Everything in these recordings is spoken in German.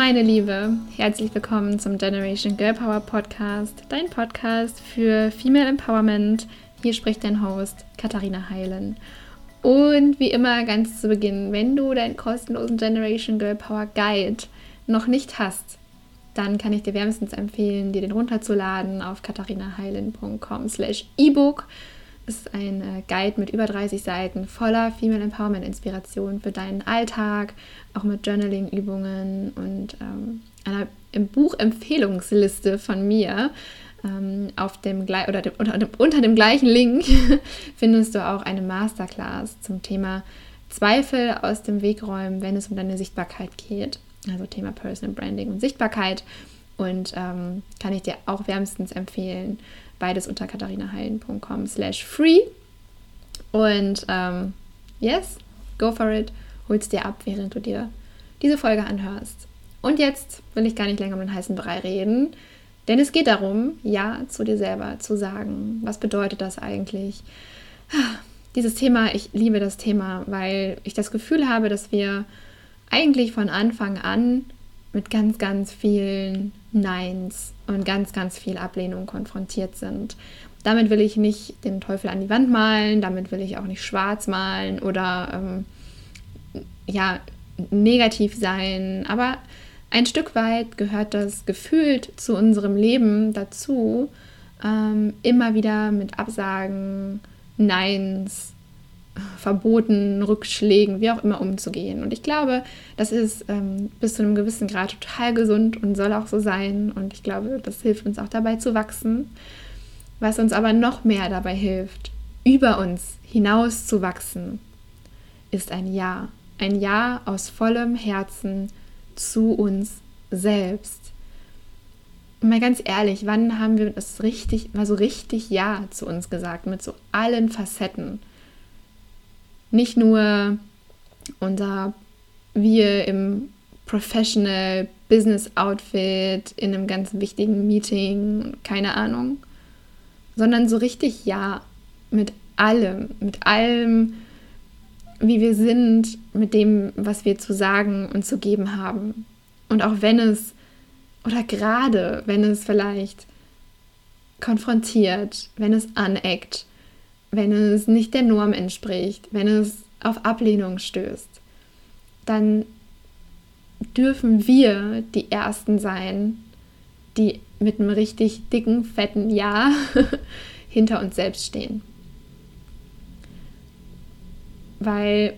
Meine Liebe, herzlich willkommen zum Generation Girl Power Podcast, dein Podcast für Female Empowerment. Hier spricht dein Host Katharina Heilen. Und wie immer ganz zu Beginn, wenn du deinen kostenlosen Generation Girl Power Guide noch nicht hast, dann kann ich dir wärmstens empfehlen, dir den runterzuladen auf katharinaheilen.com slash ebook. Ist ein äh, Guide mit über 30 Seiten voller Female Empowerment Inspiration für deinen Alltag, auch mit Journaling-Übungen und ähm, einer Buchempfehlungsliste von mir. Ähm, auf dem, oder dem, unter, dem, unter dem gleichen Link findest du auch eine Masterclass zum Thema Zweifel aus dem Weg räumen, wenn es um deine Sichtbarkeit geht. Also Thema Personal Branding und Sichtbarkeit. Und ähm, kann ich dir auch wärmstens empfehlen. Beides unter katharinaheilen.com slash free. Und ähm, yes, go for it. Hol's dir ab, während du dir diese Folge anhörst. Und jetzt will ich gar nicht länger um den heißen Brei reden, denn es geht darum, Ja zu dir selber zu sagen. Was bedeutet das eigentlich? Dieses Thema, ich liebe das Thema, weil ich das Gefühl habe, dass wir eigentlich von Anfang an mit ganz, ganz vielen Neins und ganz, ganz viel Ablehnung konfrontiert sind. Damit will ich nicht den Teufel an die Wand malen, damit will ich auch nicht schwarz malen oder ähm, ja, negativ sein, aber ein Stück weit gehört das gefühlt zu unserem Leben dazu, ähm, immer wieder mit Absagen, Neins, Verboten, Rückschlägen, wie auch immer umzugehen. Und ich glaube, das ist ähm, bis zu einem gewissen Grad total gesund und soll auch so sein. Und ich glaube, das hilft uns auch dabei zu wachsen. Was uns aber noch mehr dabei hilft, über uns hinaus zu wachsen, ist ein Ja. Ein Ja aus vollem Herzen zu uns selbst. Und mal ganz ehrlich, wann haben wir das richtig, mal so richtig Ja zu uns gesagt, mit so allen Facetten? Nicht nur unser wir im Professional Business Outfit in einem ganz wichtigen Meeting, keine Ahnung, sondern so richtig ja mit allem, mit allem, wie wir sind, mit dem, was wir zu sagen und zu geben haben. Und auch wenn es, oder gerade wenn es vielleicht konfrontiert, wenn es aneckt, wenn es nicht der Norm entspricht, wenn es auf Ablehnung stößt, dann dürfen wir die Ersten sein, die mit einem richtig dicken, fetten Ja hinter uns selbst stehen. Weil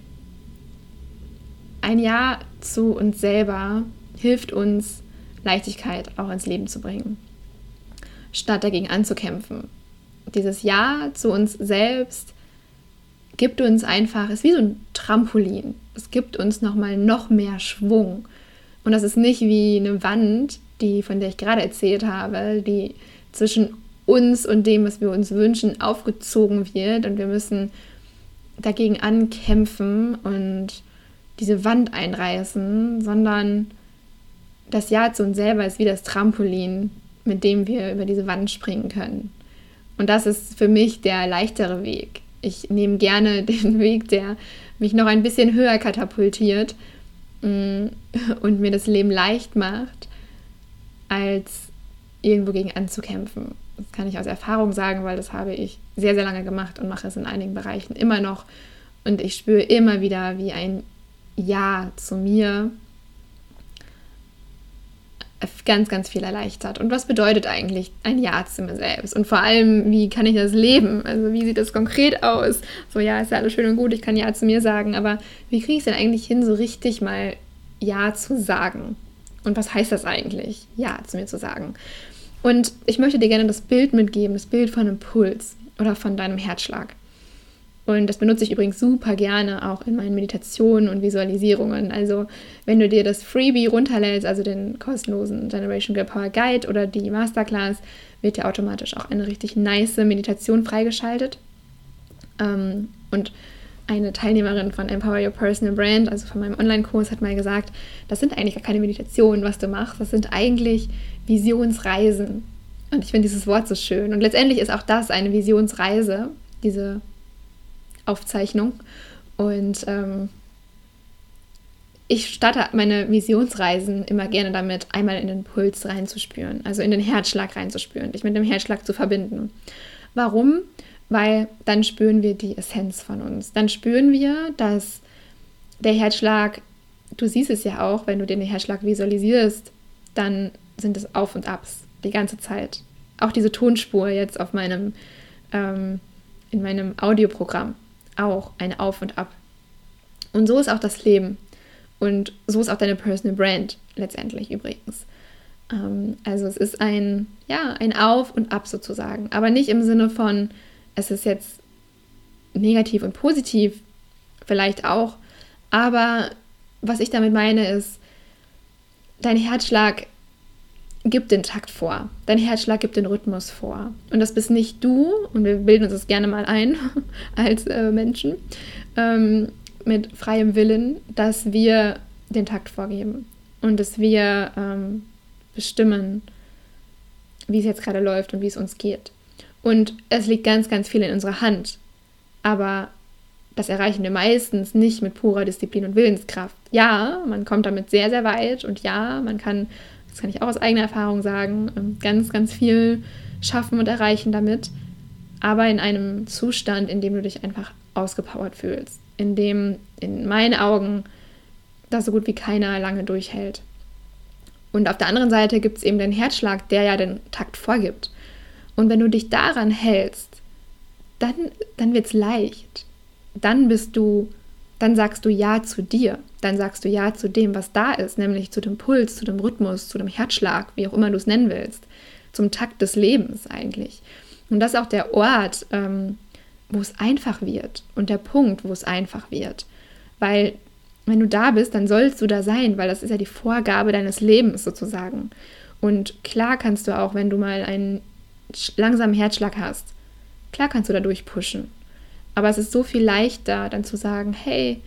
ein Ja zu uns selber hilft uns, Leichtigkeit auch ins Leben zu bringen, statt dagegen anzukämpfen dieses Ja zu uns selbst gibt uns einfach, ist wie so ein Trampolin. Es gibt uns nochmal noch mehr Schwung. Und das ist nicht wie eine Wand, die, von der ich gerade erzählt habe, die zwischen uns und dem, was wir uns wünschen, aufgezogen wird und wir müssen dagegen ankämpfen und diese Wand einreißen, sondern das Ja zu uns selber ist wie das Trampolin, mit dem wir über diese Wand springen können. Und das ist für mich der leichtere Weg. Ich nehme gerne den Weg, der mich noch ein bisschen höher katapultiert mm, und mir das Leben leicht macht, als irgendwo gegen anzukämpfen. Das kann ich aus Erfahrung sagen, weil das habe ich sehr, sehr lange gemacht und mache es in einigen Bereichen immer noch. Und ich spüre immer wieder, wie ein Ja zu mir ganz, ganz viel erleichtert. Und was bedeutet eigentlich ein Ja zu mir selbst? Und vor allem, wie kann ich das leben? Also wie sieht das konkret aus? So, ja, ist ja alles schön und gut, ich kann Ja zu mir sagen, aber wie kriege ich es denn eigentlich hin, so richtig mal Ja zu sagen? Und was heißt das eigentlich, Ja zu mir zu sagen? Und ich möchte dir gerne das Bild mitgeben, das Bild von einem Puls oder von deinem Herzschlag. Und das benutze ich übrigens super gerne auch in meinen Meditationen und Visualisierungen. Also wenn du dir das Freebie runterlädst, also den kostenlosen Generation Girl Power Guide oder die Masterclass, wird dir automatisch auch eine richtig nice Meditation freigeschaltet. Ähm, und eine Teilnehmerin von Empower Your Personal Brand, also von meinem Online-Kurs, hat mal gesagt, das sind eigentlich gar keine Meditationen, was du machst, das sind eigentlich Visionsreisen. Und ich finde dieses Wort so schön. Und letztendlich ist auch das eine Visionsreise, diese Aufzeichnung. Und ähm, ich starte meine Visionsreisen immer gerne damit, einmal in den Puls reinzuspüren, also in den Herzschlag reinzuspüren, dich mit dem Herzschlag zu verbinden. Warum? Weil dann spüren wir die Essenz von uns. Dann spüren wir, dass der Herzschlag, du siehst es ja auch, wenn du den Herzschlag visualisierst, dann sind es Auf und Abs die ganze Zeit. Auch diese Tonspur jetzt auf meinem, ähm, in meinem Audioprogramm, auch ein Auf und Ab. Und so ist auch das Leben. Und so ist auch deine Personal Brand letztendlich übrigens. Ähm, also es ist ein, ja, ein Auf und Ab sozusagen. Aber nicht im Sinne von, es ist jetzt negativ und positiv, vielleicht auch. Aber was ich damit meine ist, dein Herzschlag gibt den Takt vor. Dein Herzschlag gibt den Rhythmus vor. Und das bist nicht du, und wir bilden uns das gerne mal ein als äh, Menschen, ähm, mit freiem Willen, dass wir den Takt vorgeben und dass wir ähm, bestimmen, wie es jetzt gerade läuft und wie es uns geht. Und es liegt ganz, ganz viel in unserer Hand. Aber das erreichen wir meistens nicht mit purer Disziplin und Willenskraft. Ja, man kommt damit sehr, sehr weit und ja, man kann, das kann ich auch aus eigener Erfahrung sagen, ähm, ganz, ganz viel schaffen und erreichen damit. Aber in einem Zustand, in dem du dich einfach ausgepowert fühlst in dem in meinen Augen das so gut wie keiner lange durchhält. Und auf der anderen Seite gibt es eben den Herzschlag, der ja den Takt vorgibt. Und wenn du dich daran hältst, dann, dann wird es leicht. Dann bist du, dann sagst du Ja zu dir. Dann sagst du Ja zu dem, was da ist, nämlich zu dem Puls, zu dem Rhythmus, zu dem Herzschlag, wie auch immer du es nennen willst. Zum Takt des Lebens eigentlich. Und das ist auch der Ort, ähm, wo es einfach wird und der Punkt, wo es einfach wird. Weil wenn du da bist, dann sollst du da sein, weil das ist ja die Vorgabe deines Lebens sozusagen. Und klar kannst du auch, wenn du mal einen langsamen Herzschlag hast, klar kannst du da durchpushen. Aber es ist so viel leichter, dann zu sagen, hey,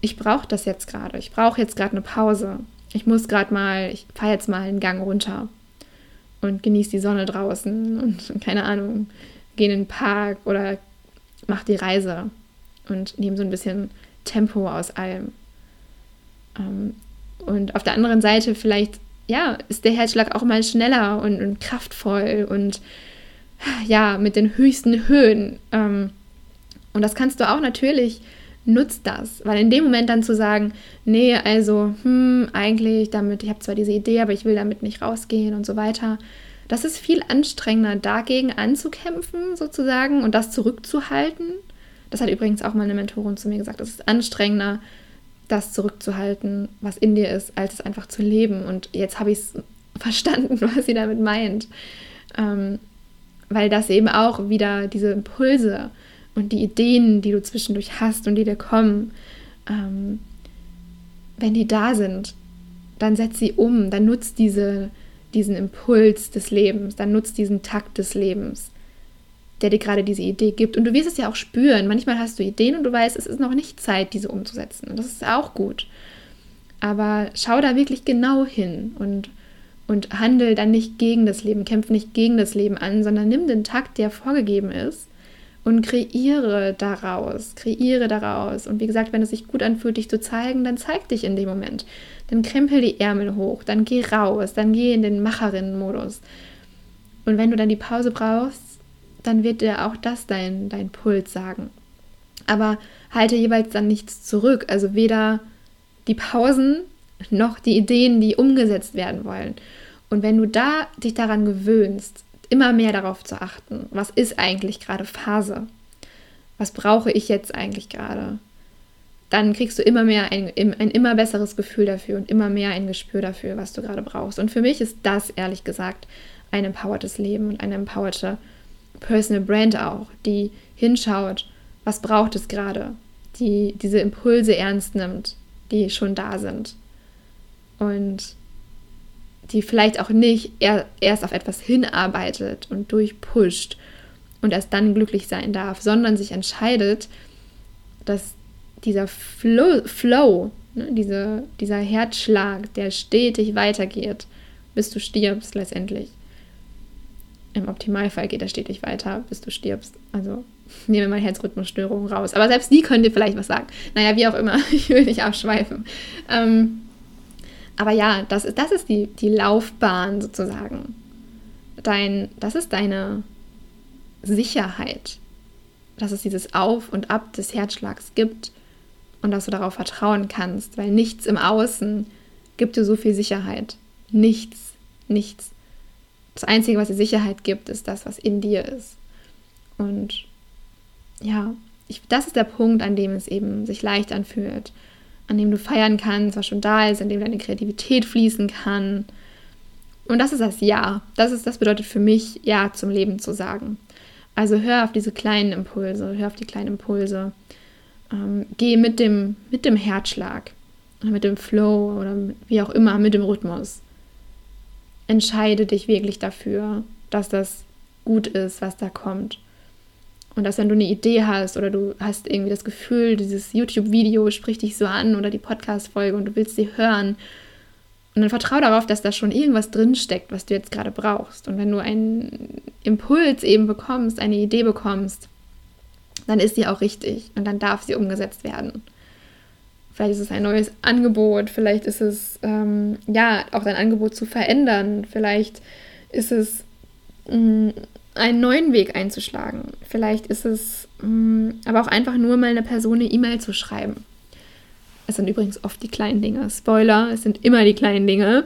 ich brauche das jetzt gerade. Ich brauche jetzt gerade eine Pause. Ich muss gerade mal, ich fahre jetzt mal einen Gang runter und genieße die Sonne draußen und keine Ahnung, gehe in den Park oder mach die Reise und nehme so ein bisschen Tempo aus allem. Ähm, und auf der anderen Seite vielleicht, ja, ist der Herzschlag auch mal schneller und, und kraftvoll und ja, mit den höchsten Höhen. Ähm, und das kannst du auch natürlich, nutzt das, weil in dem Moment dann zu sagen, nee, also, hm, eigentlich damit, ich habe zwar diese Idee, aber ich will damit nicht rausgehen und so weiter, das ist viel anstrengender, dagegen anzukämpfen sozusagen und das zurückzuhalten. Das hat übrigens auch mal eine Mentorin zu mir gesagt. Es ist anstrengender, das zurückzuhalten, was in dir ist, als es einfach zu leben. Und jetzt habe ich es verstanden, was sie damit meint. Ähm, weil das eben auch wieder diese Impulse und die Ideen, die du zwischendurch hast und die dir kommen, ähm, wenn die da sind, dann setz sie um, dann nutzt diese diesen Impuls des Lebens, dann nutzt diesen Takt des Lebens, der dir gerade diese Idee gibt. Und du wirst es ja auch spüren. Manchmal hast du Ideen und du weißt, es ist noch nicht Zeit, diese umzusetzen. Und das ist auch gut. Aber schau da wirklich genau hin und, und handel dann nicht gegen das Leben, kämpf nicht gegen das Leben an, sondern nimm den Takt, der vorgegeben ist und kreiere daraus, kreiere daraus. Und wie gesagt, wenn es sich gut anfühlt, dich zu zeigen, dann zeig dich in dem Moment dann krempel die Ärmel hoch, dann geh raus, dann geh in den Macherinnen-Modus. Und wenn du dann die Pause brauchst, dann wird dir auch das dein, dein Puls sagen. Aber halte jeweils dann nichts zurück. Also weder die Pausen noch die Ideen, die umgesetzt werden wollen. Und wenn du da dich daran gewöhnst, immer mehr darauf zu achten, was ist eigentlich gerade Phase? Was brauche ich jetzt eigentlich gerade? dann kriegst du immer mehr ein, ein immer besseres Gefühl dafür und immer mehr ein Gespür dafür, was du gerade brauchst. Und für mich ist das ehrlich gesagt ein empowertes Leben und eine empowerte Personal Brand auch, die hinschaut, was braucht es gerade, die diese Impulse ernst nimmt, die schon da sind und die vielleicht auch nicht erst auf etwas hinarbeitet und durchpusht und erst dann glücklich sein darf, sondern sich entscheidet, dass dieser Flow, Flow ne, diese, dieser Herzschlag, der stetig weitergeht, bis du stirbst letztendlich, Im Optimalfall geht er stetig weiter, bis du stirbst. Also nehmen wir mal Herzrhythmusstörungen raus. Aber selbst die können dir vielleicht was sagen. Naja, wie auch immer, ich will nicht abschweifen. Ähm, aber ja, das ist, das ist die, die Laufbahn sozusagen. Dein, das ist deine Sicherheit. Dass es dieses Auf und Ab des Herzschlags gibt und dass du darauf vertrauen kannst, weil nichts im Außen gibt dir so viel Sicherheit. Nichts, nichts. Das Einzige, was dir Sicherheit gibt, ist das, was in dir ist. Und ja, ich, das ist der Punkt, an dem es eben sich leicht anfühlt, an dem du feiern kannst, was schon da ist, an dem deine Kreativität fließen kann. Und das ist das Ja. Das, ist, das bedeutet für mich, Ja zum Leben zu sagen. Also hör auf diese kleinen Impulse, hör auf die kleinen Impulse. Ähm, geh mit dem, mit dem Herzschlag oder mit dem Flow oder wie auch immer, mit dem Rhythmus entscheide dich wirklich dafür, dass das gut ist, was da kommt. Und dass wenn du eine Idee hast oder du hast irgendwie das Gefühl, dieses YouTube-Video spricht dich so an oder die Podcast-Folge und du willst sie hören. Und dann vertraue darauf, dass da schon irgendwas drinsteckt, was du jetzt gerade brauchst. Und wenn du einen Impuls eben bekommst, eine Idee bekommst, dann ist sie auch richtig und dann darf sie umgesetzt werden. Vielleicht ist es ein neues Angebot, vielleicht ist es ähm, ja auch dein Angebot zu verändern, vielleicht ist es mm, einen neuen Weg einzuschlagen, vielleicht ist es mh, mm, aber auch einfach nur mal eine Person eine E-Mail zu schreiben. Es sind übrigens oft die kleinen Dinge. Spoiler, es sind immer die kleinen Dinge,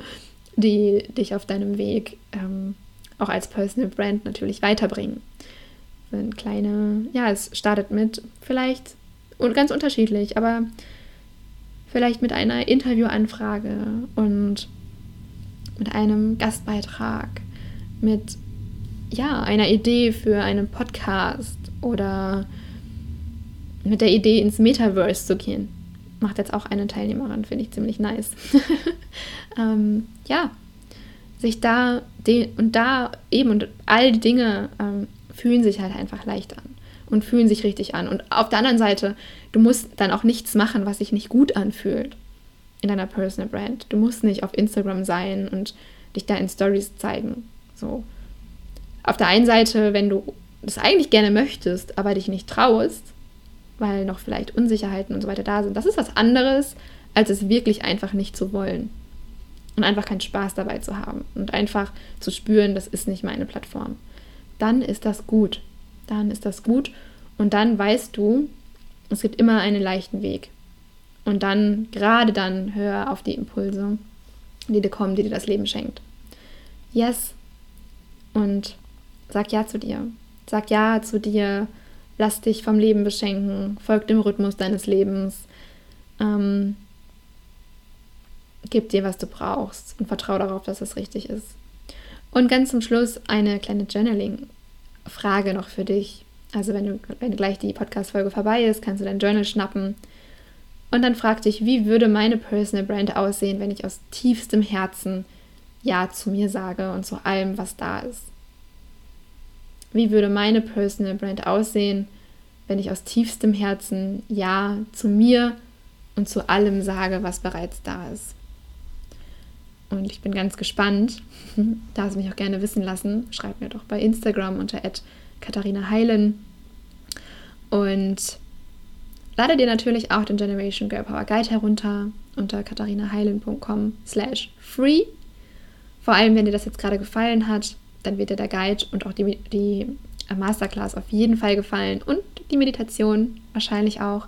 die dich auf deinem Weg ähm, auch als Personal Brand natürlich weiterbringen. Sind kleine, ja, es startet mit vielleicht und ganz unterschiedlich, aber vielleicht mit einer Interviewanfrage und mit einem Gastbeitrag, mit ja, einer Idee für einen Podcast oder mit der Idee ins Metaverse zu gehen. Macht jetzt auch eine Teilnehmerin, finde ich ziemlich nice. ähm, ja, sich da und da eben und all die Dinge ähm, fühlen sich halt einfach leicht an und fühlen sich richtig an. Und auf der anderen Seite, du musst dann auch nichts machen, was sich nicht gut anfühlt in deiner Personal Brand. Du musst nicht auf Instagram sein und dich da in Stories zeigen. So. Auf der einen Seite, wenn du das eigentlich gerne möchtest, aber dich nicht traust, weil noch vielleicht Unsicherheiten und so weiter da sind, das ist was anderes, als es wirklich einfach nicht zu wollen. Und einfach keinen Spaß dabei zu haben und einfach zu spüren, das ist nicht meine Plattform. Dann ist das gut dann ist das gut. Und dann weißt du, es gibt immer einen leichten Weg. Und dann, gerade dann, hör auf die Impulse, die dir kommen, die dir das Leben schenkt. Yes. Und sag Ja zu dir. Sag Ja zu dir. Lass dich vom Leben beschenken. Folg dem Rhythmus deines Lebens. Ähm, gib dir, was du brauchst und vertraue darauf, dass es richtig ist. Und ganz zum Schluss eine kleine Journaling Frage noch für dich. Also wenn, du, wenn gleich die Podcast-Folge vorbei ist, kannst du dein Journal schnappen und dann frag dich, wie würde meine Personal Brand aussehen, wenn ich aus tiefstem Herzen Ja zu mir sage und zu allem, was da ist. Wie würde meine Personal Brand aussehen, wenn ich aus tiefstem Herzen Ja zu mir und zu allem sage, was bereits da ist. Und ich bin ganz gespannt. Darfst mich auch gerne wissen lassen. Schreib mir doch bei Instagram unter Katharina Heilen. Und lade dir natürlich auch den Generation Girl Power Guide herunter unter katharinaheilen.com slash free. Vor allem, wenn dir das jetzt gerade gefallen hat, dann wird dir der Guide und auch die, die Masterclass auf jeden Fall gefallen und die Meditation wahrscheinlich auch.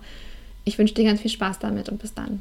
Ich wünsche dir ganz viel Spaß damit und bis dann.